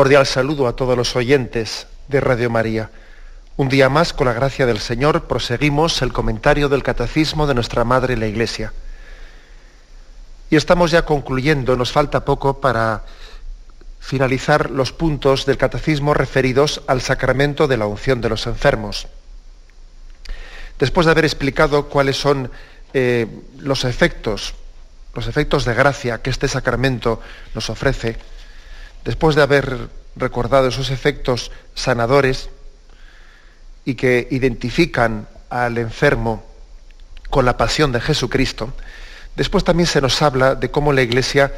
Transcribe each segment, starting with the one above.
Cordial saludo a todos los oyentes de Radio María. Un día más, con la gracia del Señor, proseguimos el comentario del Catecismo de nuestra Madre la Iglesia. Y estamos ya concluyendo, nos falta poco para finalizar los puntos del Catecismo referidos al sacramento de la unción de los enfermos. Después de haber explicado cuáles son eh, los efectos, los efectos de gracia que este sacramento nos ofrece, después de haber recordado esos efectos sanadores y que identifican al enfermo con la pasión de Jesucristo, después también se nos habla de cómo la Iglesia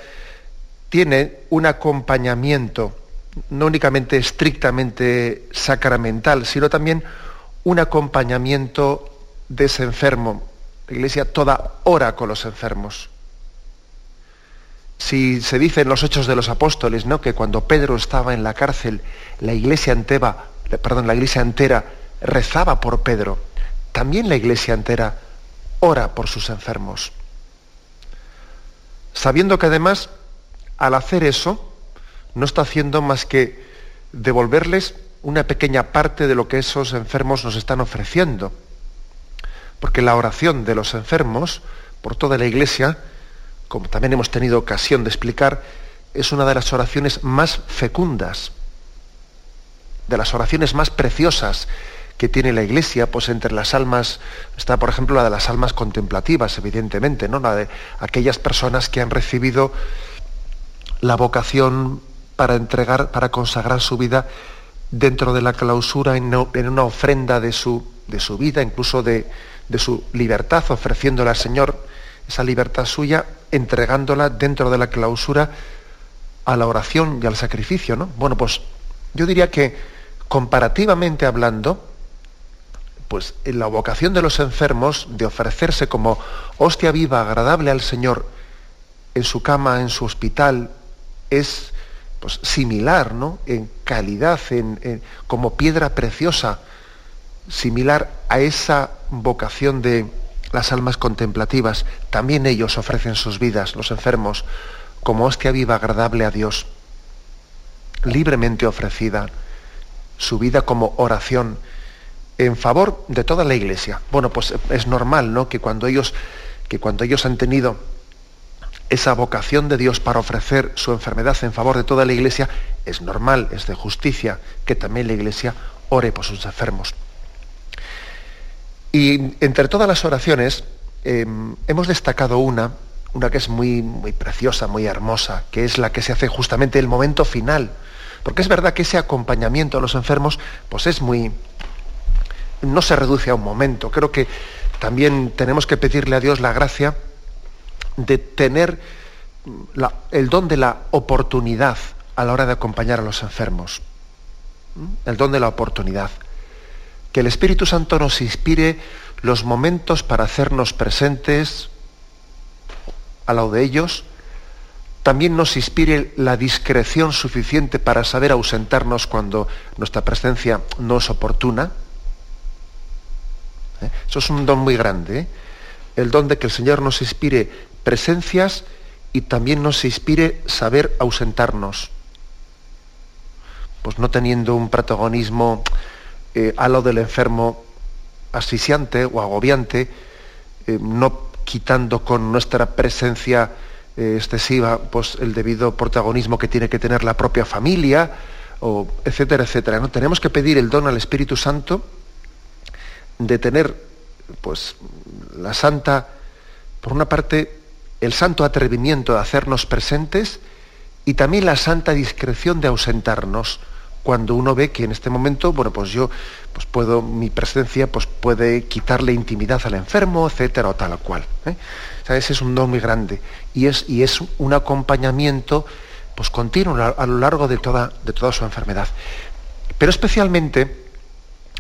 tiene un acompañamiento, no únicamente estrictamente sacramental, sino también un acompañamiento de ese enfermo. La Iglesia toda hora con los enfermos. Si se dice en los Hechos de los Apóstoles, ¿no? que cuando Pedro estaba en la cárcel, la iglesia entera, perdón, la iglesia entera rezaba por Pedro, también la iglesia entera ora por sus enfermos. Sabiendo que además, al hacer eso, no está haciendo más que devolverles una pequeña parte de lo que esos enfermos nos están ofreciendo. Porque la oración de los enfermos por toda la iglesia como también hemos tenido ocasión de explicar, es una de las oraciones más fecundas, de las oraciones más preciosas que tiene la Iglesia, pues entre las almas está, por ejemplo, la de las almas contemplativas, evidentemente, ¿no? La de aquellas personas que han recibido la vocación para entregar, para consagrar su vida dentro de la clausura en una ofrenda de su, de su vida, incluso de, de su libertad, ofreciéndola al Señor esa libertad suya, entregándola dentro de la clausura a la oración y al sacrificio, ¿no? Bueno, pues yo diría que comparativamente hablando, pues en la vocación de los enfermos de ofrecerse como hostia viva, agradable al Señor, en su cama, en su hospital, es pues, similar, ¿no? En calidad, en, como piedra preciosa, similar a esa vocación de, las almas contemplativas, también ellos ofrecen sus vidas, los enfermos, como hostia viva agradable a Dios, libremente ofrecida, su vida como oración en favor de toda la iglesia. Bueno, pues es normal, ¿no? Que cuando ellos, que cuando ellos han tenido esa vocación de Dios para ofrecer su enfermedad en favor de toda la iglesia, es normal, es de justicia que también la iglesia ore por sus enfermos. Y entre todas las oraciones em, hemos destacado una, una que es muy, muy preciosa, muy hermosa, que es la que se hace justamente el momento final. Porque es verdad que ese acompañamiento a los enfermos, pues es muy. no se reduce a un momento. Creo que también tenemos que pedirle a Dios la gracia de tener el don de la oportunidad a la hora de acompañar a los enfermos. ¿Mm? El don de la oportunidad que el Espíritu Santo nos inspire los momentos para hacernos presentes al lado de ellos, también nos inspire la discreción suficiente para saber ausentarnos cuando nuestra presencia no es oportuna. ¿Eh? Eso es un don muy grande, ¿eh? el don de que el Señor nos inspire presencias y también nos inspire saber ausentarnos, pues no teniendo un protagonismo eh, a lo del enfermo asfixiante o agobiante, eh, no quitando con nuestra presencia eh, excesiva pues, el debido protagonismo que tiene que tener la propia familia, o etcétera, etcétera. ¿no? Tenemos que pedir el don al Espíritu Santo de tener pues, la santa, por una parte, el santo atrevimiento de hacernos presentes y también la santa discreción de ausentarnos cuando uno ve que en este momento, bueno, pues yo pues puedo, mi presencia pues puede quitarle intimidad al enfermo, etcétera, o tal o cual. ¿eh? ese es un don muy grande. Y es, y es un acompañamiento pues continuo a, lo largo de toda, de toda su enfermedad. Pero especialmente,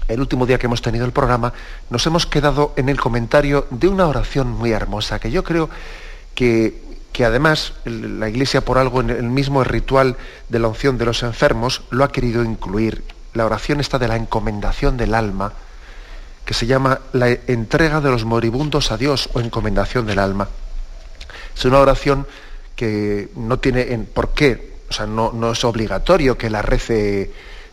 el último día que hemos tenido el programa, nos hemos quedado en el comentario de una oración muy hermosa, que yo creo que que además la Iglesia por algo en el mismo ritual de la unción de los enfermos lo ha querido incluir. La oración está de la encomendación del alma, que se llama la entrega de los moribundos a Dios o encomendación del alma. Es una oración que no tiene en, por qué, o sea, no, no es obligatorio que la rece,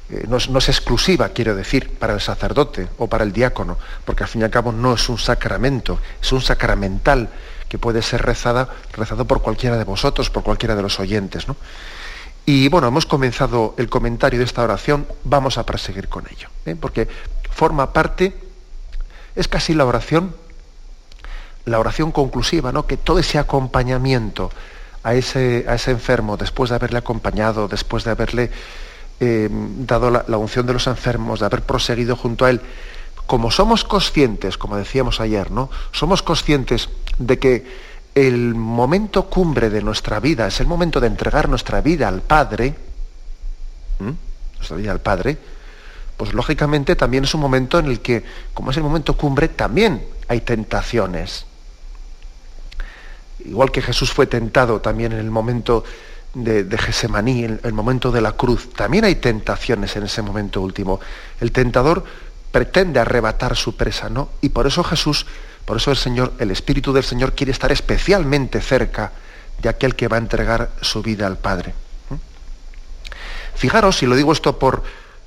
eh, no, es, no, es, exclusiva, quiero decir, para el sacerdote o para el diácono, porque al fin y al cabo no es un sacramento, es un sacramental que puede ser rezada, rezado por cualquiera de vosotros, por cualquiera de los oyentes. ¿no? Y bueno, hemos comenzado el comentario de esta oración, vamos a proseguir con ello, ¿eh? porque forma parte, es casi la oración, la oración conclusiva, ¿no? que todo ese acompañamiento a ese, a ese enfermo, después de haberle acompañado, después de haberle eh, dado la, la unción de los enfermos, de haber proseguido junto a él, como somos conscientes, como decíamos ayer, ¿no? Somos conscientes de que el momento cumbre de nuestra vida es el momento de entregar nuestra vida al Padre, nuestra vida al Padre, pues lógicamente también es un momento en el que, como es el momento cumbre, también hay tentaciones. Igual que Jesús fue tentado también en el momento de, de Gesemaní, en el momento de la cruz, también hay tentaciones en ese momento último. El tentador pretende arrebatar su presa, ¿no? Y por eso Jesús, por eso el Señor, el Espíritu del Señor quiere estar especialmente cerca de aquel que va a entregar su vida al Padre. Fijaros, y lo digo esto por,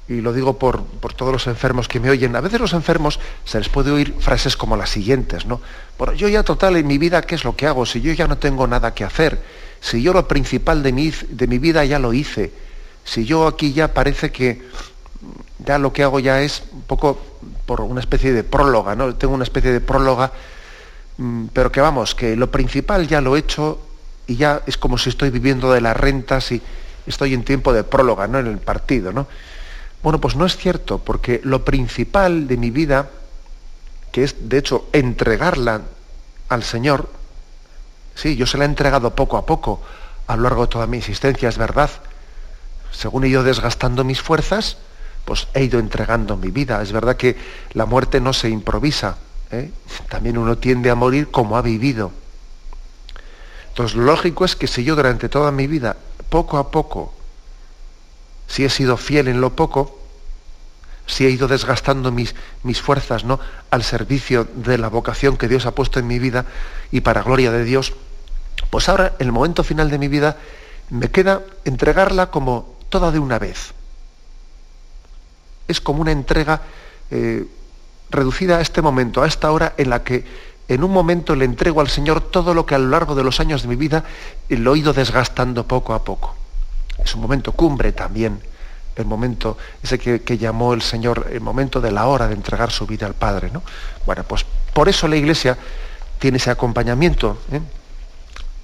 y lo digo por, por, todos los enfermos que me oyen, a veces los enfermos se les puede oír frases como las siguientes, ¿no? Por yo ya total en mi vida, ¿qué es lo que hago? Si yo ya no tengo nada que hacer, si yo lo principal de mi, de mi vida ya lo hice, si yo aquí ya parece que ya lo que hago ya es un poco por una especie de próloga, ¿no? Tengo una especie de próloga, mm, pero que vamos, que lo principal ya lo he hecho y ya es como si estoy viviendo de las rentas y estoy en tiempo de próloga, ¿no? En el partido, ¿no? Bueno, pues no es cierto, porque lo principal de mi vida, que es de hecho entregarla al Señor, sí, yo se la he entregado poco a poco a lo largo de toda mi existencia, es verdad. Según he ido desgastando mis fuerzas, pues he ido entregando mi vida. Es verdad que la muerte no se improvisa. ¿eh? También uno tiende a morir como ha vivido. Entonces, lo lógico es que si yo durante toda mi vida, poco a poco, si he sido fiel en lo poco, si he ido desgastando mis, mis fuerzas ¿no? al servicio de la vocación que Dios ha puesto en mi vida y para gloria de Dios, pues ahora, el momento final de mi vida, me queda entregarla como toda de una vez es como una entrega eh, reducida a este momento, a esta hora en la que en un momento le entrego al Señor todo lo que a lo largo de los años de mi vida lo he ido desgastando poco a poco. Es un momento cumbre también, el momento ese que, llamó el Señor, el momento de la hora de entregar su vida al Padre. ¿no? Bueno, pues por eso la Iglesia tiene ese acompañamiento ¿eh?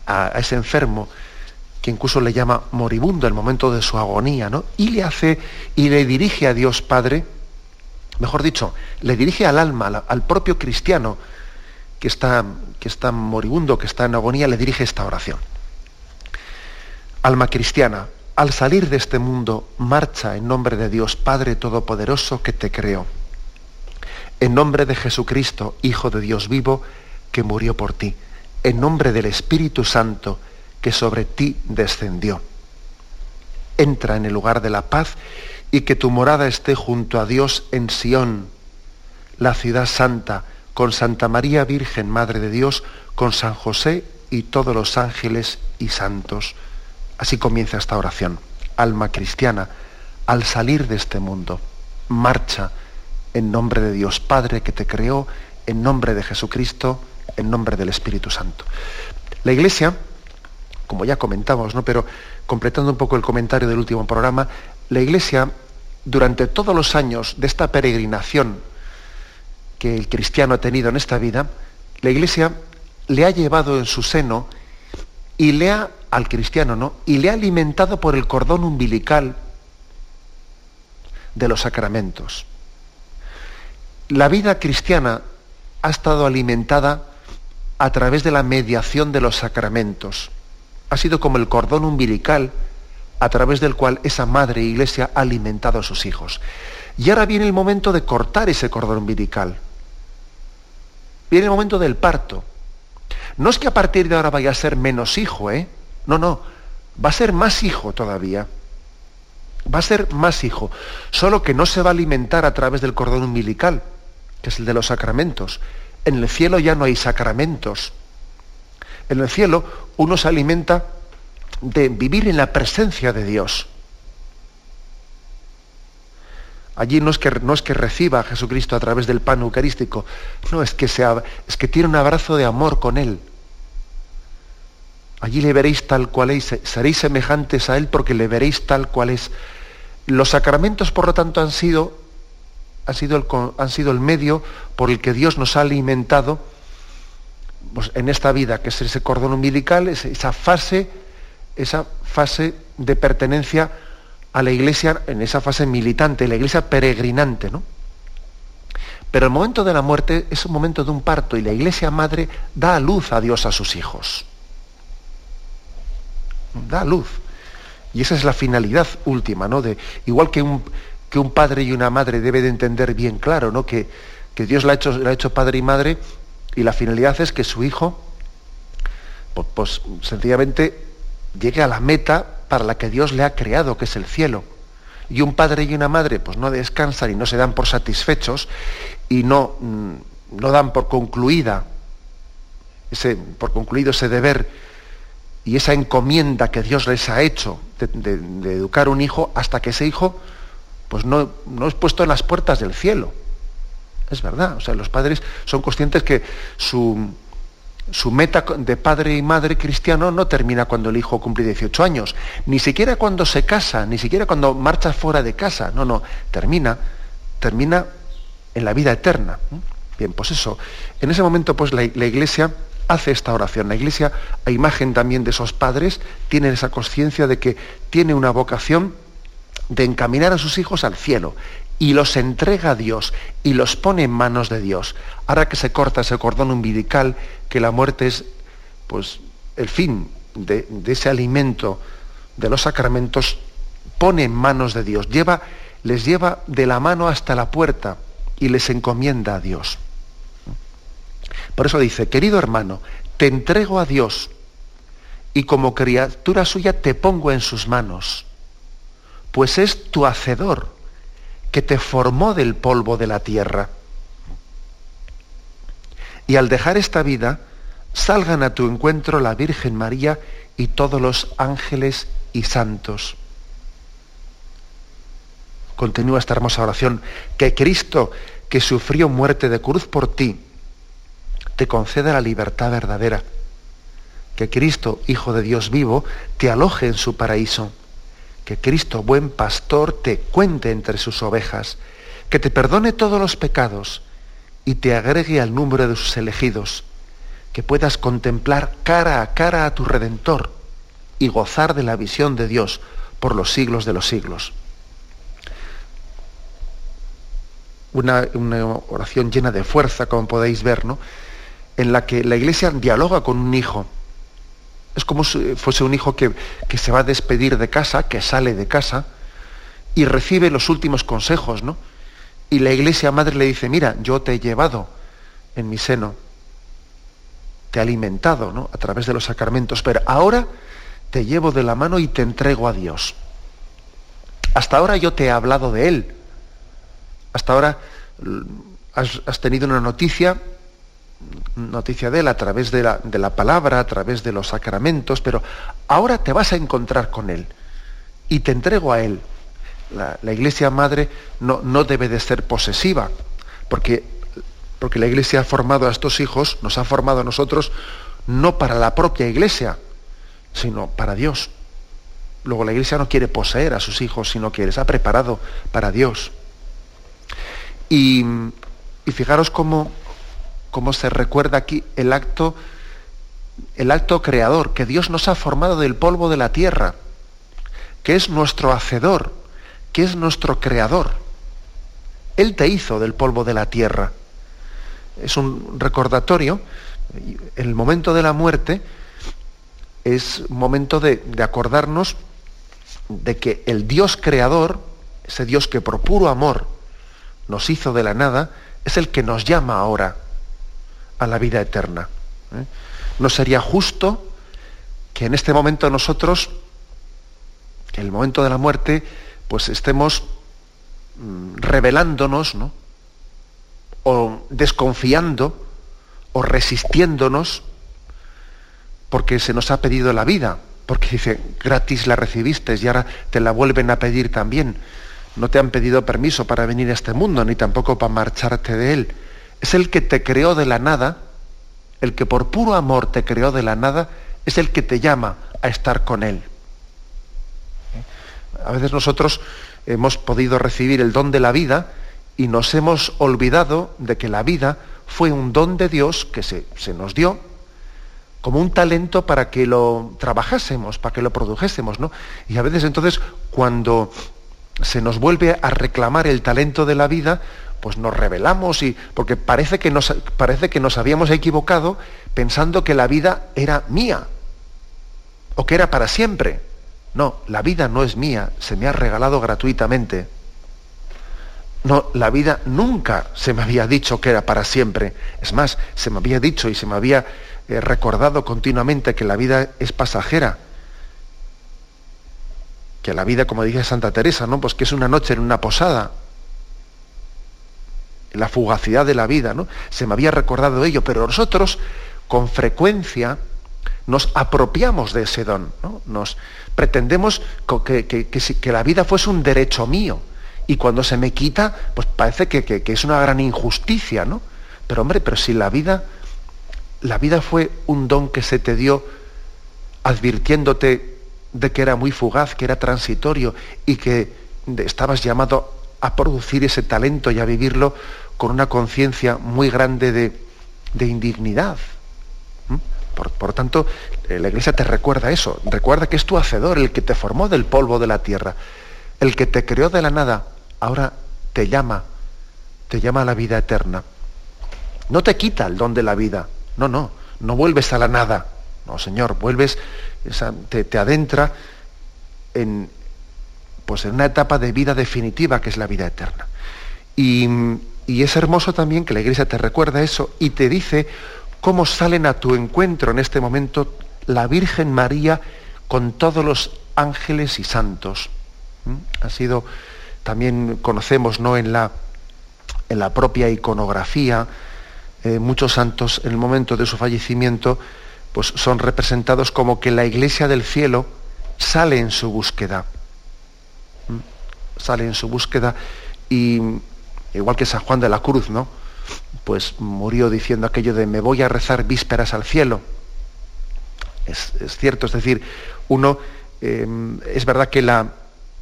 a, ese enfermo que incluso le llama moribundo el momento de su agonía, ¿no? Y le hace y le dirige a Dios Padre, mejor dicho, le dirige al alma, al propio cristiano que está, que está moribundo, que está en agonía, le dirige esta oración. Alma cristiana, al salir de este mundo, marcha en nombre de Dios Padre Todopoderoso que te creó. En nombre de Jesucristo, Hijo de Dios vivo, que murió por ti. En nombre del Espíritu Santo, que sobre ti descendió. Entra en el lugar de la paz y que tu morada esté junto a Dios en Sión, la ciudad santa, con Santa María Virgen, Madre de Dios, con San José y todos los ángeles y santos. Así comienza esta oración. Alma cristiana, al salir de este mundo, marcha en nombre de Dios Padre que te creó, en nombre de Jesucristo, en nombre del Espíritu Santo. La Iglesia como ya comentamos, ¿no? pero completando un poco el comentario del último programa, la Iglesia, durante todos los años de esta peregrinación que el cristiano ha tenido en esta vida, la Iglesia le ha llevado en su seno y le ha, al cristiano, ¿no? Y le ha alimentado por el cordón umbilical, de los sacramentos. La vida cristiana ha estado alimentada a través de la mediación de los sacramentos. Ha sido como el cordón umbilical a través del cual esa madre iglesia ha alimentado a sus hijos. Y ahora viene el momento de cortar ese cordón umbilical. Viene el momento del parto. No es que a partir de ahora vaya a ser menos hijo, ¿eh? No, no. Va a ser más hijo todavía. Va a ser más hijo. Solo que no se va a alimentar a través del cordón umbilical, que es el de los sacramentos. En el cielo ya no hay sacramentos. En el cielo uno se alimenta de vivir en la presencia de Dios. Allí no es que, no es que reciba a Jesucristo a través del pan eucarístico, no, es que, sea, es que tiene un abrazo de amor con Él. Allí le veréis tal cual es, seréis semejantes a Él porque le veréis tal cual es. Los sacramentos, por lo tanto, han sido, han sido, el, han sido el medio por el que Dios nos ha alimentado pues, en esta vida, que es ese cordón umbilical, esa fase esa fase de pertenencia a la iglesia, en esa fase militante, la iglesia peregrinante, ¿no? Pero el momento de la muerte es un momento de un parto y la iglesia madre da a luz a Dios a sus hijos. Da a luz. Y esa es la finalidad última, ¿no? De, igual que un, que un padre y una madre debe de entender bien claro, ¿no? Que, que Dios la ha, hecho, ha hecho padre y madre y la finalidad es que su hijo, pues, sencillamente llegue a la meta para la que Dios le ha creado, que es el cielo. Y un padre y una madre pues no descansan y no se dan por satisfechos y no, mm, no dan por concluida ese, por concluido ese deber y esa encomienda que Dios les ha hecho de, educar un hijo hasta que ese hijo pues no, no es puesto en las puertas del cielo. Es verdad, o sea, los padres son conscientes que su, su meta de padre y madre cristiano no termina cuando el hijo cumple 18 años, ni siquiera cuando se casa, ni siquiera cuando marcha fuera de casa, no, no, termina, termina en la vida eterna. Bien, pues eso, en ese momento pues la, la iglesia hace esta oración. La iglesia, a imagen también de esos padres, tiene esa conciencia de que tiene una vocación de encaminar a sus hijos al cielo y los entrega a Dios y los pone en manos de Dios. Ahora que se corta ese cordón umbilical, que la muerte es pues, el fin de, ese alimento de los sacramentos, pone en manos de Dios, lleva, les lleva de la mano hasta la puerta y les encomienda a Dios. Por eso dice, querido hermano, te entrego a Dios y como criatura suya te pongo en sus manos, pues es tu hacedor que te formó del polvo de la tierra. Y al dejar esta vida, salgan a tu encuentro la Virgen María y todos los ángeles y santos. Continúa esta hermosa oración, que Cristo, que sufrió muerte de cruz por ti, te conceda la libertad verdadera. Que Cristo, Hijo de Dios vivo, te aloje en su paraíso que Cristo, buen pastor, te cuente entre sus ovejas, que te perdone todos los pecados y te agregue al número de sus elegidos, que puedas contemplar cara a cara a tu Redentor y gozar de la visión de Dios por los siglos de los siglos. Una, oración llena de fuerza, como podéis ver, ¿no? en la que la Iglesia dialoga con un hijo es como si fuese un hijo que, se va a despedir de casa, que sale de casa y recibe los últimos consejos, ¿no? Y la iglesia madre le dice, mira, yo te he llevado en mi seno, te he alimentado, ¿no? A través de los sacramentos, pero ahora te llevo de la mano y te entrego a Dios. Hasta ahora yo te he hablado de Él. Hasta ahora mm, has tenido una noticia noticia de él a través de la, de la, palabra, a través de los sacramentos, pero ahora te vas a encontrar con él y te entrego a él. La, iglesia madre no, no, debe de ser posesiva, porque, porque la iglesia ha formado a estos hijos, nos ha formado a nosotros, no para la propia iglesia, sino para Dios. Luego la iglesia no quiere poseer a sus hijos, sino que les ha preparado para Dios. Y, y fijaros cómo como se recuerda aquí el acto, el acto creador, que Dios nos ha formado del polvo de la tierra, que es nuestro hacedor, que es nuestro creador. Él te hizo del polvo de la tierra. Es un recordatorio. El momento de la muerte es un momento de acordarnos de que el Dios creador, ese Dios que por puro amor nos hizo de la nada, es el que nos llama ahora a la vida eterna. ¿eh? No sería justo que en este momento nosotros, en el momento de la muerte, pues estemos mm, revelándonos, ¿no? o desconfiando, o resistiéndonos, porque se nos ha pedido la vida, porque dice, gratis la recibiste y ahora te la vuelven a pedir también. No te han pedido permiso para venir a este mundo, ni tampoco para marcharte de él. Es el que te creó de la nada, el que por puro amor te creó de la nada, es el que te llama a estar con él. A veces nosotros hemos podido recibir el don de la vida y nos hemos olvidado de que la vida fue un don de Dios que se, se nos dio como un talento para que lo trabajásemos, para que lo produjésemos, ¿no? Y a veces entonces cuando se nos vuelve a reclamar el talento de la vida, pues nos revelamos y porque parece que nos, parece que nos habíamos equivocado pensando que la vida era mía o que era para siempre. No, la vida no es mía, se me ha regalado gratuitamente. No, la vida nunca se me había dicho que era para siempre. Es más, se me había dicho y se me había He recordado continuamente que la vida es pasajera, que la vida, como dice Santa Teresa, ¿no? Pues que es una noche en una posada, la fugacidad de la vida, ¿no? Se me había recordado ello, pero nosotros con frecuencia nos apropiamos de ese don, ¿no? Nos pretendemos que, que, la vida fuese un derecho mío. Y cuando se me quita, pues parece que, es una gran injusticia, ¿no? Pero hombre, pero si la vida la vida fue un don que se te dio advirtiéndote de que era muy fugaz, que era transitorio y que estabas llamado a producir ese talento y a vivirlo con una conciencia muy grande de, indignidad. ¿Mm? Por, tanto, eh, la Iglesia te recuerda eso, recuerda que es tu hacedor, el que te formó del polvo de la tierra, el que te creó de la nada, ahora te llama, te llama a la vida eterna. No te quita el don de la vida, no, no, no vuelves a la nada. No, Señor, vuelves, te, adentra en, pues en una etapa de vida definitiva que es la vida eterna. Y, y es hermoso también que la Iglesia te recuerda eso y te dice cómo salen a tu encuentro en este momento la Virgen María con todos los ángeles y santos. ¿Mm? Ha sido, también conocemos ¿no? en, la, en la propia iconografía, eh, muchos santos en el momento de su fallecimiento pues son representados como que la iglesia del cielo sale en su búsqueda. Sale en su búsqueda y igual que San Juan de la Cruz, ¿no? Pues murió diciendo aquello de me voy a rezar vísperas al cielo. Es, cierto, es decir, uno, em, es verdad que la,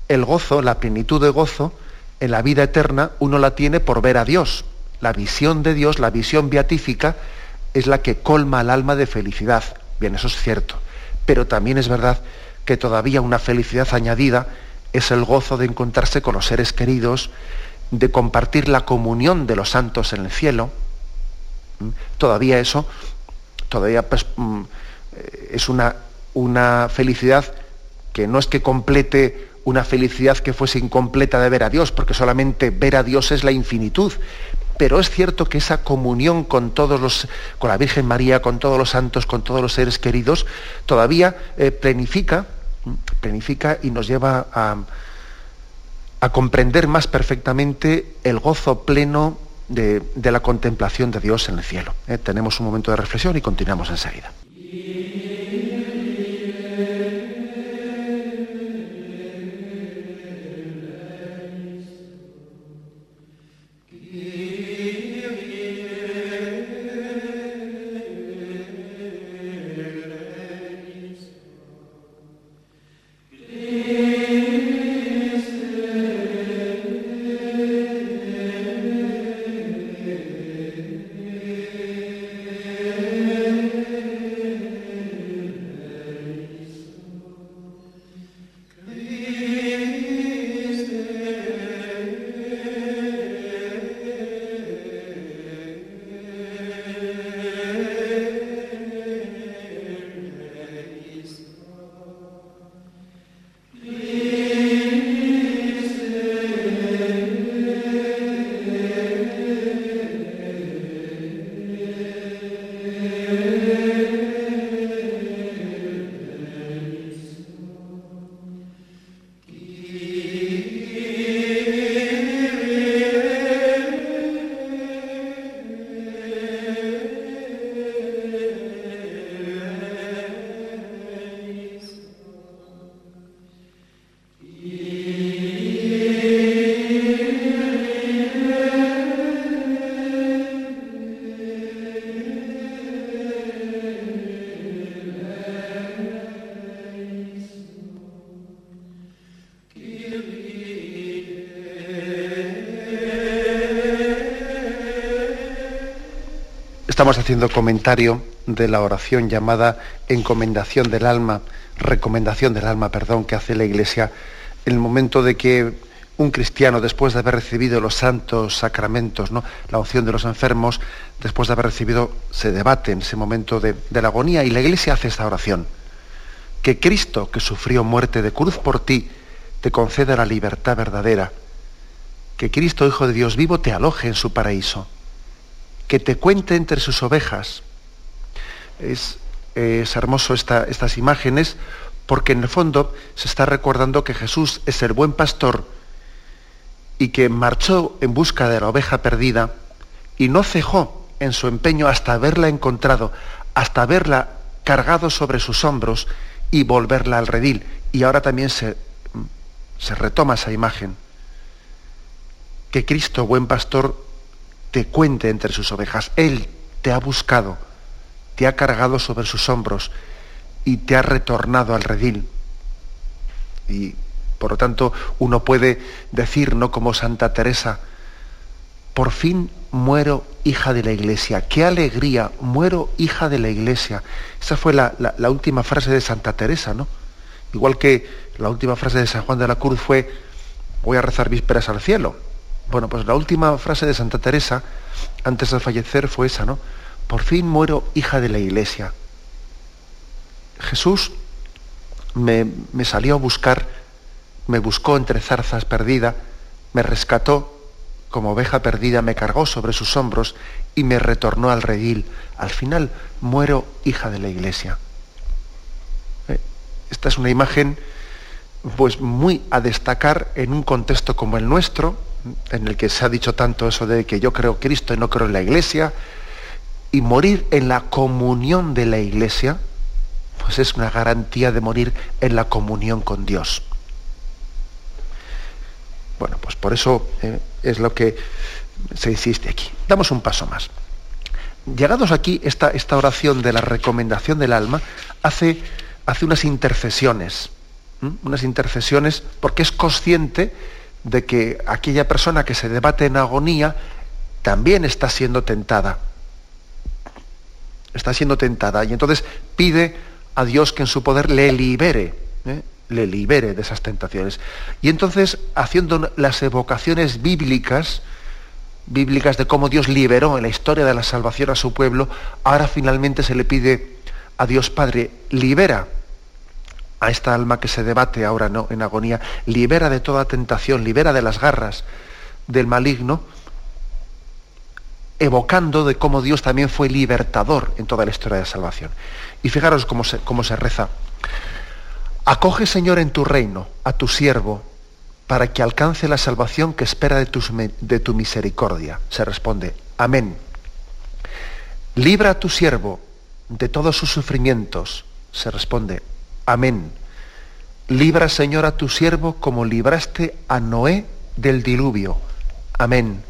el gozo, la plenitud de gozo en la vida eterna, uno la tiene por ver a Dios, la visión de Dios, la visión beatífica, es la que colma al alma de felicidad. Bien, eso es cierto. Pero también es verdad que todavía una felicidad añadida es el gozo de encontrarse con los seres queridos, de compartir la comunión de los santos en el cielo. Todavía eso, todavía pues, mm, es una, una felicidad que no es que complete una felicidad que fuese incompleta de ver a Dios, porque solamente ver a Dios es la infinitud, pero es cierto que esa comunión con todos los, con la Virgen María, con todos los santos, con todos los seres queridos, todavía eh, planifica, planifica y nos lleva a, comprender más perfectamente el gozo pleno de, la contemplación de Dios en el cielo. Eh, tenemos un momento de reflexión y continuamos enseguida. Estamos haciendo comentario de la oración llamada encomendación del alma, recomendación del alma, perdón, que hace la Iglesia en el momento de que un cristiano, después de haber recibido los santos sacramentos, ¿no? la unción de los enfermos, después de haber recibido, se debate en ese momento de, de la agonía y la Iglesia hace esta oración. Que Cristo, que sufrió muerte de cruz por ti, te conceda la libertad verdadera. Que Cristo, Hijo de Dios vivo, te aloje en su paraíso que te cuente entre sus ovejas. Es, hermoso estas imágenes porque en el fondo se está recordando que Jesús es el buen pastor y que marchó en busca de la oveja perdida y no cejó en su empeño hasta haberla encontrado, hasta haberla cargado sobre sus hombros y volverla al redil. Y ahora también se, se retoma esa imagen. Que Cristo, buen pastor, te cuente entre sus ovejas. Él te ha buscado, te ha cargado sobre sus hombros y te ha retornado al redil. Y por lo tanto uno puede decir, no como Santa Teresa, por fin muero hija de la iglesia. Qué alegría, muero hija de la iglesia. Esa fue la, la, última frase de Santa Teresa, ¿no? Igual que la última frase de San Juan de la Cruz fue, voy a rezar vísperas al cielo. Bueno, pues la última frase de Santa Teresa, antes de fallecer, fue esa, ¿no? Por fin muero hija de la iglesia. Jesús me, me salió a buscar, me buscó entre zarzas perdida, me rescató como oveja perdida, me cargó sobre sus hombros y me retornó al redil. Al final muero hija de la iglesia. Eh, esta es una imagen pues muy a destacar en un contexto como el nuestro, en el que se ha dicho tanto eso de que yo creo Cristo y no creo en la iglesia, y morir en la comunión de la iglesia, pues es una garantía de morir en la comunión con Dios. Bueno, pues por eso eh, es lo que se insiste aquí. Damos un paso más. Llegados aquí, esta, esta oración de la recomendación del alma hace, hace unas intercesiones, unas intercesiones porque es consciente de que aquella persona que se debate en agonía también está siendo tentada. Está siendo tentada. Y entonces pide a Dios que en su poder le libere, ¿eh? le libere de esas tentaciones. Y entonces, haciendo las evocaciones bíblicas, bíblicas de cómo Dios liberó en la historia de la salvación a su pueblo, ahora finalmente se le pide a Dios Padre, libera a esta alma que se debate ahora no en agonía, libera de toda tentación, libera de las garras del maligno, evocando de cómo Dios también fue libertador en toda la historia de la salvación. Y fijaros cómo se, cómo se reza. Acoge, Señor, en tu reino a tu siervo para que alcance la salvación que espera de, de tu misericordia. Se responde, amén. Libra a tu siervo de todos sus sufrimientos. Se responde, Amén. Libra, Señor, a tu siervo como libraste a Noé del diluvio. Amén.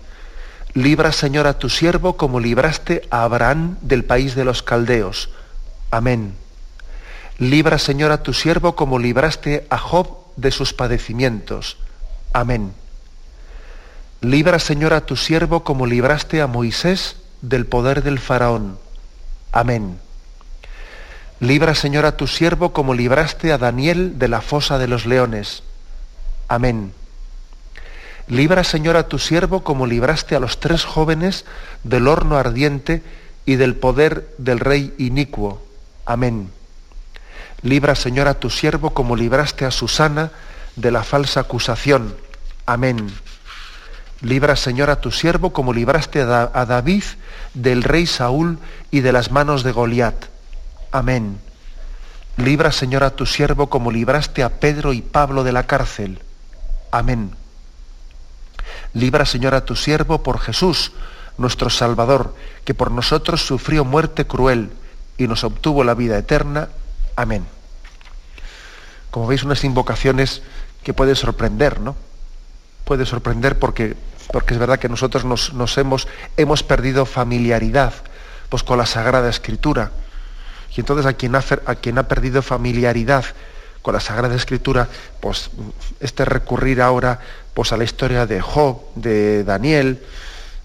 Libra, Señor, a tu siervo como libraste a Abraham del país de los caldeos. Amén. Libra, Señor, a tu siervo como libraste a Job de sus padecimientos. Amén. Libra, Señor, a tu siervo como libraste a Moisés del poder del faraón. Amén. Libra, Señor, a tu siervo como libraste a Daniel de la fosa de los leones. Amén. Libra, Señor, a tu siervo como libraste a los tres jóvenes del horno ardiente y del poder del rey inicuo. Amén. Libra, Señor, a tu siervo como libraste a Susana de la falsa acusación. Amén. Libra, Señor, a tu siervo como libraste a, David del rey Saúl y de las manos de Goliat. Amén. Libra, Señor, a tu siervo como libraste a Pedro y Pablo de la cárcel. Amén. Libra, Señor, a tu siervo por Jesús, nuestro Salvador, que por nosotros sufrió muerte cruel y nos obtuvo la vida eterna. Amén. Como veis, unas invocaciones que pueden sorprender, ¿no? Puede sorprender porque, porque es verdad que nosotros nos, nos hemos, hemos perdido familiaridad pues, con la Sagrada Escritura y entonces a quien ha, perdido familiaridad con la Sagrada Escritura, pues este recurrir ahora pues, a la historia de Job, de Daniel,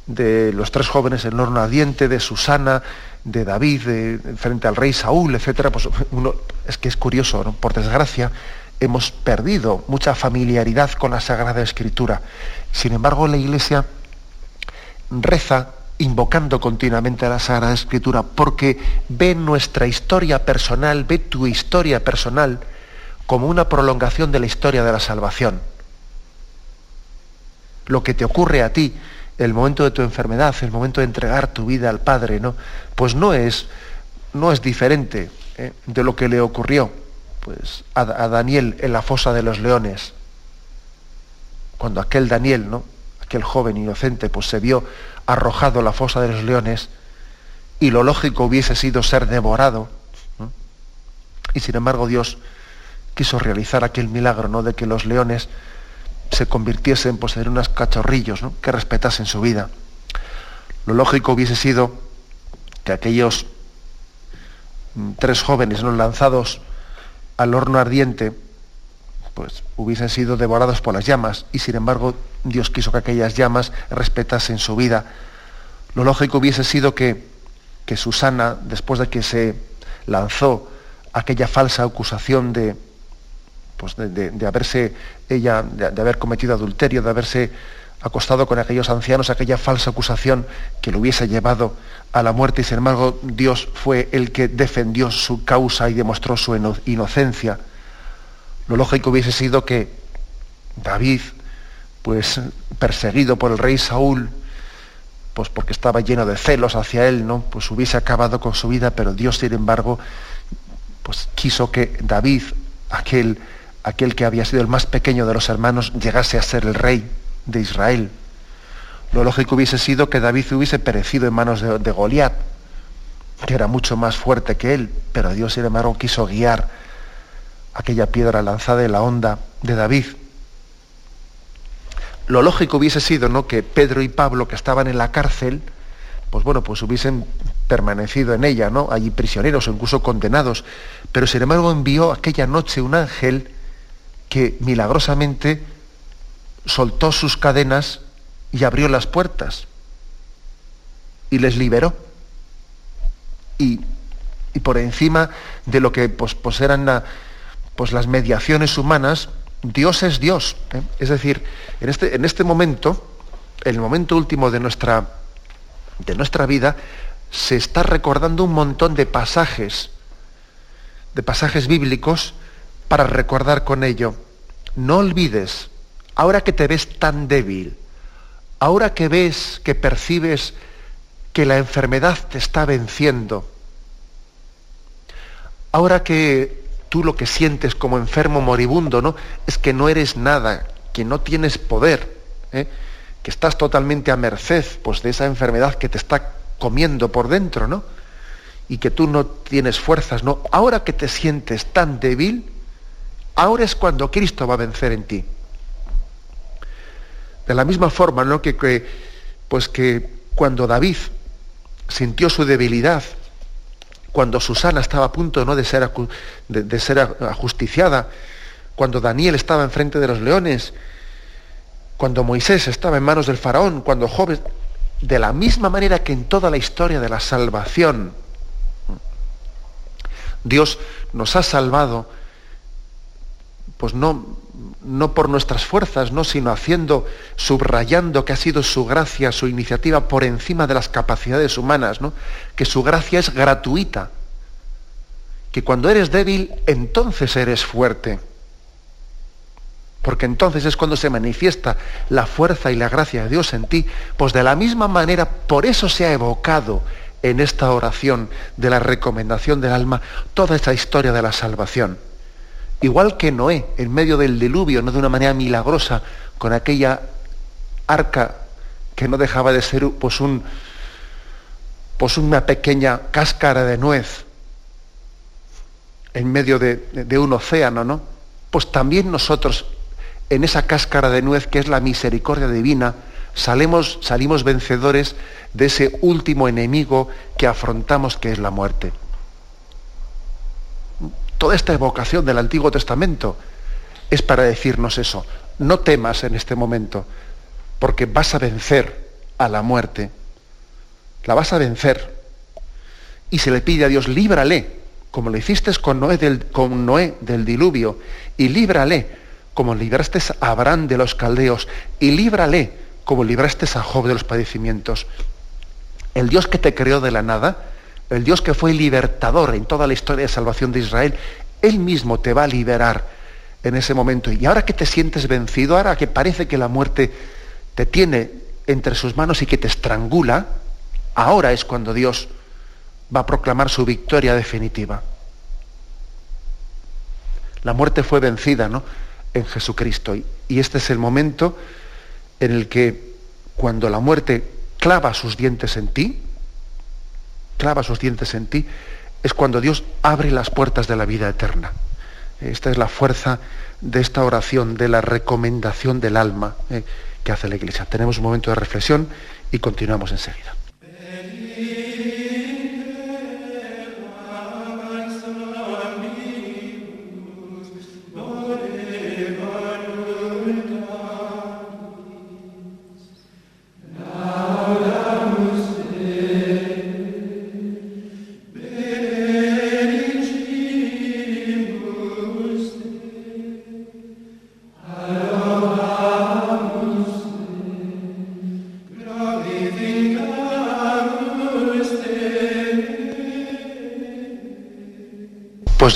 de los tres jóvenes en el horno ardiente, de Susana, de David, de, frente al rey Saúl, etcétera, pues uno, es que es curioso, por desgracia, hemos perdido mucha familiaridad con la Sagrada Escritura. Sin embargo, la Iglesia reza invocando continuamente a la Sagrada Escritura porque ve nuestra historia personal, ve tu historia personal como una prolongación de la historia de la salvación. Lo que te ocurre a ti, el momento de tu enfermedad, el momento de entregar tu vida al Padre, ¿no? Pues no es, no es diferente ¿eh? de lo que le ocurrió pues, a, a, Daniel en la fosa de los leones. Cuando aquel Daniel, ¿no? aquel joven inocente, pues se vio arrojado a la fosa de los leones y lo lógico hubiese sido ser devorado. Y sin embargo Dios quiso realizar aquel milagro ¿no? de que los leones se convirtiesen pues, en unos cachorrillos que respetasen su vida. Lo lógico hubiese sido que aquellos mm, tres jóvenes ¿no? lanzados al horno ardiente, pues hubiesen sido devorados por las llamas, y sin embargo Dios quiso que aquellas llamas respetasen su vida. Lo lógico hubiese sido que, que Susana, después de que se lanzó aquella falsa acusación de, pues de, haberse ella, de, haber cometido adulterio, de haberse acostado con aquellos ancianos, aquella falsa acusación que lo hubiese llevado a la muerte y sin embargo Dios fue el que defendió su causa y demostró su inocencia. Lo lógico hubiese sido que David, pues perseguido por el rey Saúl, pues porque estaba lleno de celos hacia él, ¿no? Pues hubiese acabado con su vida, pero Dios, sin embargo, pues quiso que David, aquel aquel que había sido el más pequeño de los hermanos llegase a ser el rey de Israel. Lo lógico hubiese sido que David hubiese perecido en manos de, de Goliat, que era mucho más fuerte que él, pero Dios, sin embargo, quiso guiar aquella piedra lanzada en la onda de David. Lo lógico hubiese sido ¿no? que Pedro y Pablo, que estaban en la cárcel, pues bueno, pues hubiesen permanecido en ella, ¿no? Allí prisioneros o incluso condenados. Pero sin embargo envió aquella noche un ángel que milagrosamente soltó sus cadenas y abrió las puertas y les liberó. Y, por encima de lo que pues, pues eran pues, las mediaciones humanas, Dios es Dios. ¿eh? Es decir, en este, en este momento, el momento último de nuestra, de nuestra vida, se está recordando un montón de pasajes, de pasajes bíblicos para recordar con ello. No olvides, ahora que te ves tan débil, ahora que ves, que percibes que la enfermedad te está venciendo, ahora que tú lo que sientes como enfermo moribundo, ¿no? Es que no eres nada, que no tienes poder, ¿eh? que estás totalmente a merced pues, de esa enfermedad que te está comiendo por dentro, ¿no? Y que tú no tienes fuerzas, ¿no? Ahora que te sientes tan débil, ahora es cuando Cristo va a vencer en ti. De la misma forma, ¿no? Que, pues que cuando David sintió su debilidad, cuando Susana estaba a punto de, ser, de, ser ajusticiada, cuando Daniel estaba enfrente de los leones, cuando Moisés estaba en manos del faraón, cuando Job, de la misma manera que en toda la historia de la salvación, Dios nos ha salvado pues no, no por nuestras fuerzas, no, sino haciendo, subrayando que ha sido su gracia, su iniciativa por encima de las capacidades humanas, ¿no? que su gracia es gratuita, que cuando eres débil, entonces eres fuerte, porque entonces es cuando se manifiesta la fuerza y la gracia de Dios en ti, pues de la misma manera, por eso se ha evocado en esta oración de la recomendación del alma toda esta historia de la salvación Igual que Noé, en medio del diluvio, no de una manera milagrosa, con aquella arca que no dejaba de ser pues, un, pues una pequeña cáscara de nuez en medio de, un océano, ¿no? Pues también nosotros, en esa cáscara de nuez que es la misericordia divina, salimos, salimos vencedores de ese último enemigo que afrontamos, que es la muerte toda esta evocación del Antiguo Testamento es para decirnos eso. No temas en este momento, porque vas a vencer a la muerte. La vas a vencer. Y se le pide a Dios, líbrale, como lo hiciste con Noé del, con Noé del diluvio, y líbrale, como libraste a Abraham de los caldeos, y líbrale, como libraste a Job de los padecimientos. El Dios que te creó de la nada, el Dios que fue libertador en toda la historia de salvación de Israel, Él mismo te va a liberar en ese momento. Y ahora que te sientes vencido, ahora que parece que la muerte te tiene entre sus manos y que te estrangula, ahora es cuando Dios va a proclamar su victoria definitiva. La muerte fue vencida ¿no? en Jesucristo. Y este es el momento en el que cuando la muerte clava sus dientes en ti, clava sus dientes en ti, es cuando Dios abre las puertas de la vida eterna. Esta es la fuerza de esta oración, de la recomendación del alma eh, que hace la Iglesia. Tenemos un momento de reflexión y continuamos enseguida.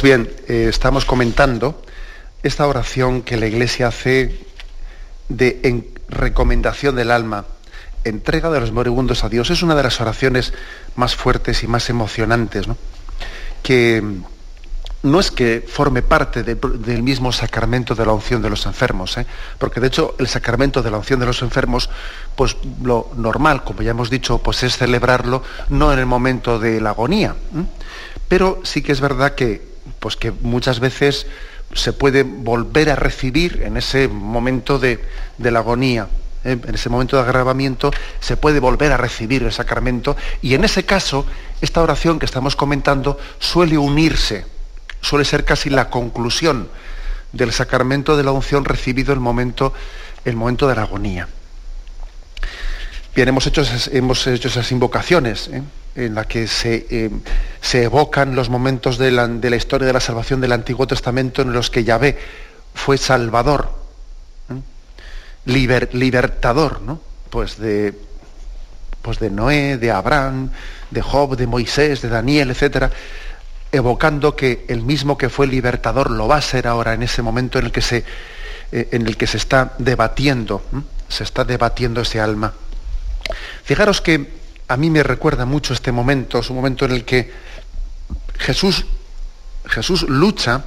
Bien, eh, estamos comentando esta oración que la Iglesia hace de recomendación del alma, entrega de los moribundos a Dios. Es una de las oraciones más fuertes y más emocionantes, ¿no? que no es que forme parte del mismo sacramento de la unción de los enfermos, ¿eh? porque de hecho el sacramento de la unción de los enfermos, pues lo normal, como ya hemos dicho, pues es celebrarlo no en el momento de la agonía, pero sí que es verdad que pues que muchas veces se puede volver a recibir en ese momento de, la agonía, ¿eh? en ese momento de agravamiento, se puede volver a recibir el sacramento y en ese caso, esta oración que estamos comentando suele unirse, suele ser casi la conclusión del sacramento de la unción recibido en el momento, el momento de la agonía. Bien, hemos hecho esas, hemos hecho esas invocaciones. ¿eh? En la que se, eh, se evocan los momentos de la, de la, historia de la salvación del Antiguo Testamento en los que Yahvé fue salvador, libertador, ¿no? Pues de, pues de Noé, de Abraham, de Job, de Moisés, de Daniel, etc., evocando que el mismo que fue libertador lo va a ser ahora en ese momento en el que se, eh, en el que se está debatiendo, se está debatiendo ese alma. Fijaros que a mí me recuerda mucho este momento, es un momento en el que Jesús, Jesús lucha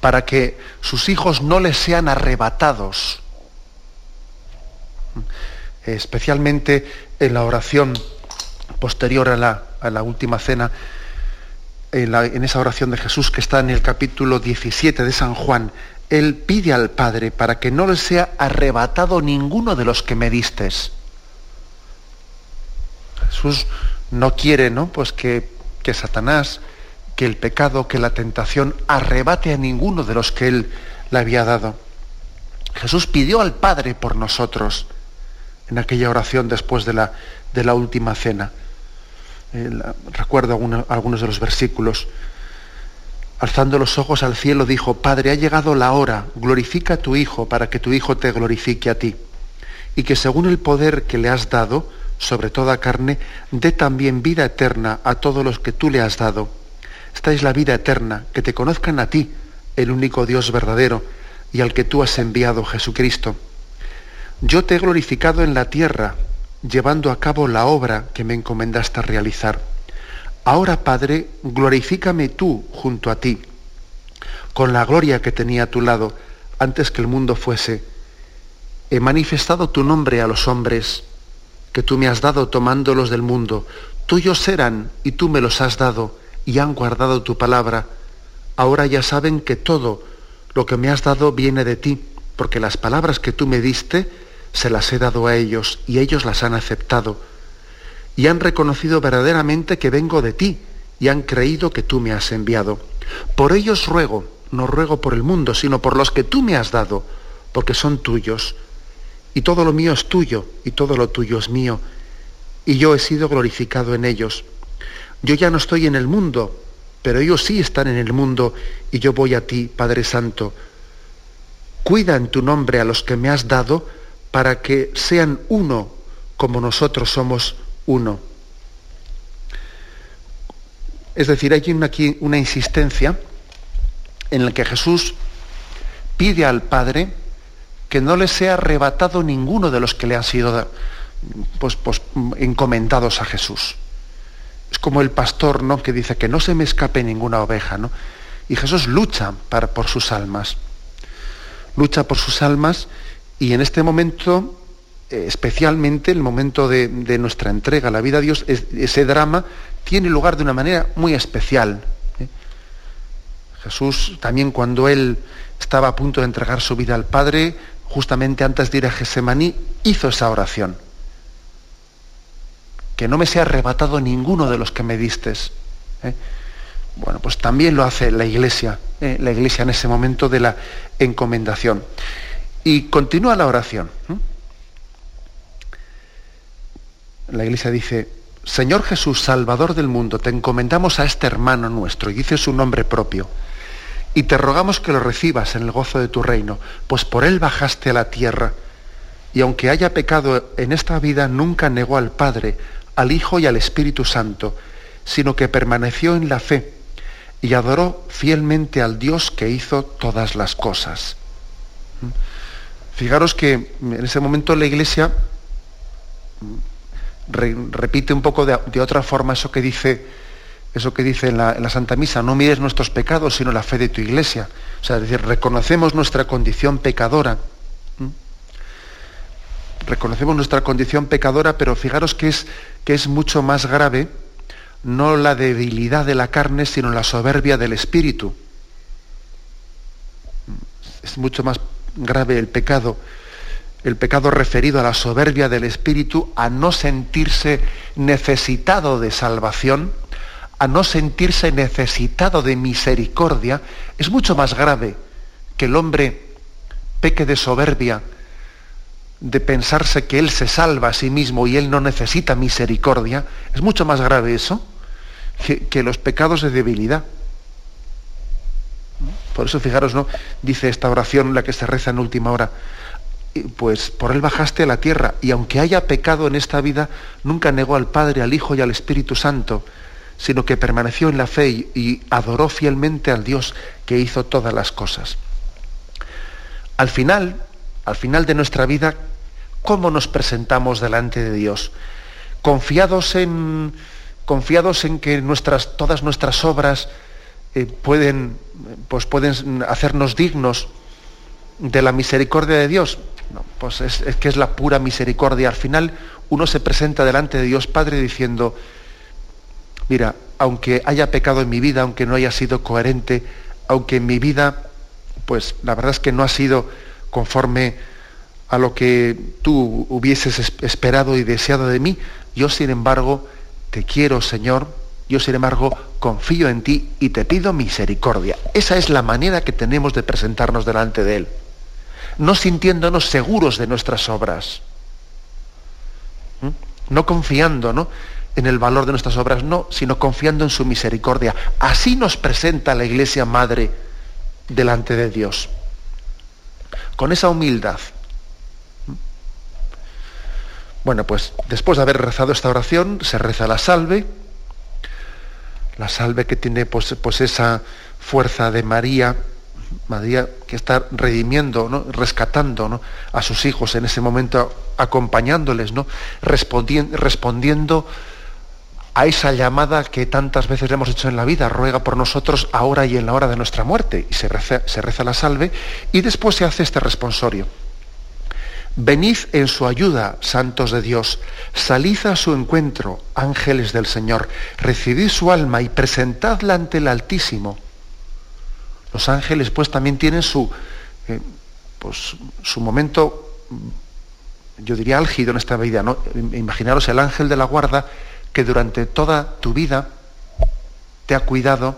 para que sus hijos no les sean arrebatados. Especialmente en la oración posterior a la, última cena, en, en, esa oración de Jesús que está en el capítulo 17 de San Juan, Él pide al Padre para que no les sea arrebatado ninguno de los que me distes. Jesús no quiere ¿no? Pues que, Satanás, que el pecado, que la tentación arrebate a ninguno de los que Él le había dado. Jesús pidió al Padre por nosotros en aquella oración después de la, de la última cena. Eh, recuerdo algunos de los versículos. Alzando los ojos al cielo dijo, Padre, ha llegado la hora, glorifica a tu Hijo para que tu Hijo te glorifique a ti. Y que según el poder que le has dado, sobre toda carne, dé también vida eterna a todos los que tú le has dado. Esta es la vida eterna, que te conozcan a ti, el único Dios verdadero, y al que tú has enviado, Jesucristo. Yo te he glorificado en la tierra, llevando a cabo la obra que me encomendaste a realizar. Ahora, Padre, glorifícame tú junto a ti, con la gloria que tenía a tu lado antes que el mundo fuese. He manifestado tu nombre a los hombres que tú me has dado tomándolos del mundo. Tuyos eran y tú me los has dado y han guardado tu palabra. Ahora ya saben que todo lo que me has dado viene de ti, porque las palabras que tú me diste se las he dado a ellos y ellos las han aceptado. Y han reconocido verdaderamente que vengo de ti y han creído que tú me has enviado. Por ellos ruego, no ruego por el mundo, sino por los que tú me has dado, porque son tuyos y todo lo mío es tuyo, y todo lo tuyo es mío, y yo he sido glorificado en ellos. Yo ya no estoy en el mundo, pero ellos sí están en el mundo, y yo voy a ti, Padre Santo. Cuida en tu nombre a los que me has dado, para que sean uno como nosotros somos uno. Es decir, hay aquí una insistencia en la que Jesús pide al Padre que no le sea arrebatado ninguno de los que le han sido pues, pues, encomendados a Jesús. Es como el pastor ¿no? que dice que no se me escape ninguna oveja. ¿no? Y Jesús lucha para, por sus almas. Lucha por sus almas y en este momento, eh, especialmente el momento de, nuestra entrega a la vida a Dios, ese drama tiene lugar de una manera muy especial. ¿eh? Jesús también cuando él estaba a punto de entregar su vida al Padre, justamente antes de ir a Gesemaní, hizo esa oración. Que no me sea arrebatado ninguno de los que me distes. ¿eh? Bueno, pues también lo hace la iglesia, ¿eh? la iglesia en ese momento de la encomendación. Y continúa la oración. La iglesia dice, Señor Jesús, Salvador del mundo, te encomendamos a este hermano nuestro, y dice su nombre propio, y te rogamos que lo recibas en el gozo de tu reino, pues por él bajaste a la tierra, y aunque haya pecado en esta vida, nunca negó al Padre, al Hijo y al Espíritu Santo, sino que permaneció en la fe y adoró fielmente al Dios que hizo todas las cosas. Fijaros que en ese momento la Iglesia repite un poco de, otra forma eso que dice, eso que dice en la, Santa Misa, no mires nuestros pecados, sino la fe de tu iglesia. O sea, es decir, reconocemos nuestra condición pecadora. Reconocemos nuestra condición pecadora, pero fijaros que es, que es mucho más grave no la debilidad de la carne, sino la soberbia del espíritu. Es mucho más grave el pecado el pecado referido a la soberbia del espíritu, a no sentirse necesitado de salvación, a no sentirse necesitado de misericordia, es mucho más grave que el hombre peque de soberbia, de pensarse que él se salva a sí mismo y él no necesita misericordia, es mucho más grave eso que, los pecados de debilidad. Por eso, fijaros, ¿no? Dice esta oración, la que se reza en última hora, pues por él bajaste a la tierra, y aunque haya pecado en esta vida, nunca negó al Padre, al Hijo y al Espíritu Santo, sino que permaneció en la fe y, adoró fielmente al Dios que hizo todas las cosas. Al final, al final de nuestra vida, ¿cómo nos presentamos delante de Dios? Confiados en, confiados en que nuestras, todas nuestras obras eh, pueden, pues pueden hacernos dignos de la misericordia de Dios. Pues es, que es la pura misericordia. Al final uno se presenta delante de Dios Padre diciendo, mira, aunque haya pecado en mi vida, aunque no haya sido coherente, aunque en mi vida, pues la verdad es que no ha sido conforme a lo que tú hubieses esperado y deseado de mí, yo sin embargo te quiero, Señor, yo sin embargo confío en ti y te pido misericordia. Esa es la manera que tenemos de presentarnos delante de Él no sintiéndonos seguros de nuestras obras, no confiando ¿no? En el valor de nuestras obras, no, sino confiando en su misericordia. Así nos presenta la Iglesia Madre delante de Dios, con esa humildad. Bueno, pues después de haber rezado esta oración, se reza la salve, la salve que tiene pues, pues esa fuerza de María María que está redimiendo, ¿no? rescatando a sus hijos en ese momento, acompañándoles, ¿no? respondiendo a esa llamada que tantas veces le hemos hecho en la vida, ruega por nosotros ahora y en la hora de nuestra muerte. Y se reza, la salve y después se hace este responsorio. Venid en su ayuda, santos de Dios, salid a su encuentro, ángeles del Señor, recibid su alma y presentadla ante el Altísimo los ángeles pues también tienen su, eh, pues, su momento, yo diría álgido en esta vida. ¿no? Imaginaros el ángel de la guarda que durante toda tu vida te ha cuidado,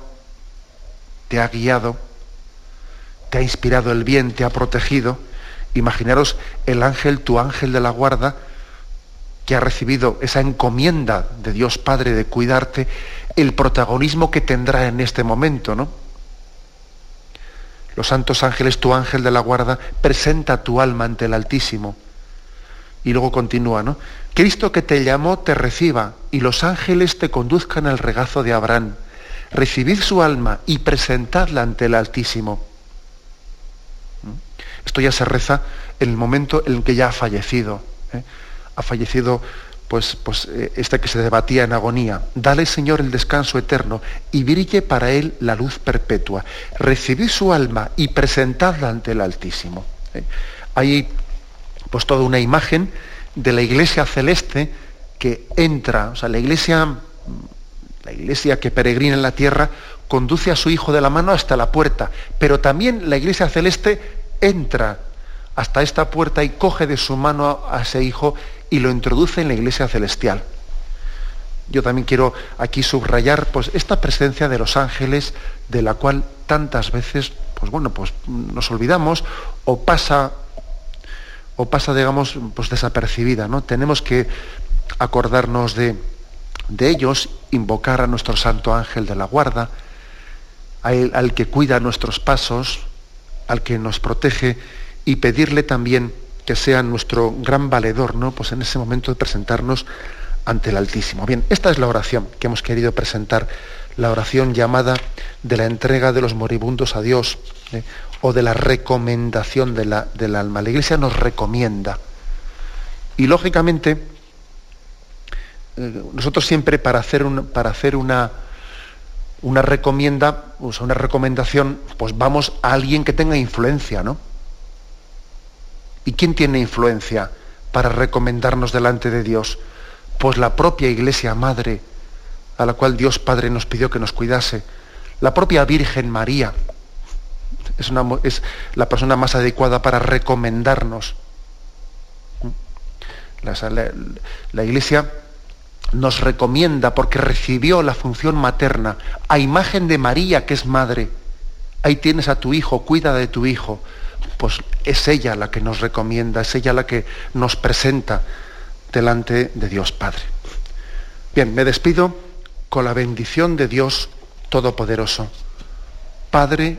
te ha guiado, te ha inspirado el bien, te ha protegido, Imaginaros el ángel, tu ángel de la guarda, que ha recibido esa encomienda de Dios Padre de cuidarte, el protagonismo que tendrá en este momento, ¿no? Los santos ángeles, tu ángel de la guarda, presenta tu alma ante el Altísimo. Y luego continúa, ¿no? Cristo que te llamó te reciba y los ángeles te conduzcan al regazo de Abraham. Recibid su alma y presentadla ante el Altísimo. ¿Mm? Esto ya se reza en el momento en que ya ha fallecido. ¿eh? Ha fallecido pues, pues eh, este que se debatía en agonía. Dale, Señor, el descanso eterno y brille para él la luz perpetua. Recibid su alma y presentadla ante el Altísimo. ¿eh? Hay pues toda una imagen de la iglesia celeste que entra, o sea, la iglesia, la iglesia que peregrina en la tierra, conduce a su hijo de la mano hasta la puerta, pero también la iglesia celeste entra hasta esta puerta y coge de su mano a ese hijo y lo introduce en la iglesia celestial. Yo también quiero aquí subrayar pues, esta presencia de los ángeles de la cual tantas veces pues, bueno, pues, nos olvidamos o pasa o pasa, digamos, pues desapercibida, ¿no? Tenemos que acordarnos de, ellos, invocar a nuestro santo ángel de la guarda, al que cuida nuestros pasos, al que nos protege, y pedirle también que sea nuestro gran valedor, ¿no? Pues en ese momento de presentarnos ante el Altísimo. Bien, esta es la oración que hemos querido presentar, la oración llamada de la entrega de los moribundos a Dios, ¿eh? O de la recomendación de la, del alma. La Iglesia nos recomienda. Y lógicamente, eh, nosotros siempre para hacer, para hacer una, una recomienda, o una recomendación, pues vamos a alguien que tenga influencia, ¿no? ¿Y quién tiene influencia para recomendarnos delante de Dios? Pues la propia Iglesia Madre, a la cual Dios Padre nos pidió que nos cuidase, la propia Virgen María, es, es la persona más adecuada para recomendarnos. La, la, Iglesia nos recomienda porque recibió la función materna a imagen de María, que es madre. Ahí tienes a tu hijo, cuida de tu hijo. Pues es ella la que nos recomienda, es ella la que nos presenta delante de Dios Padre. Bien, me despido con la bendición de Dios Todopoderoso, Padre,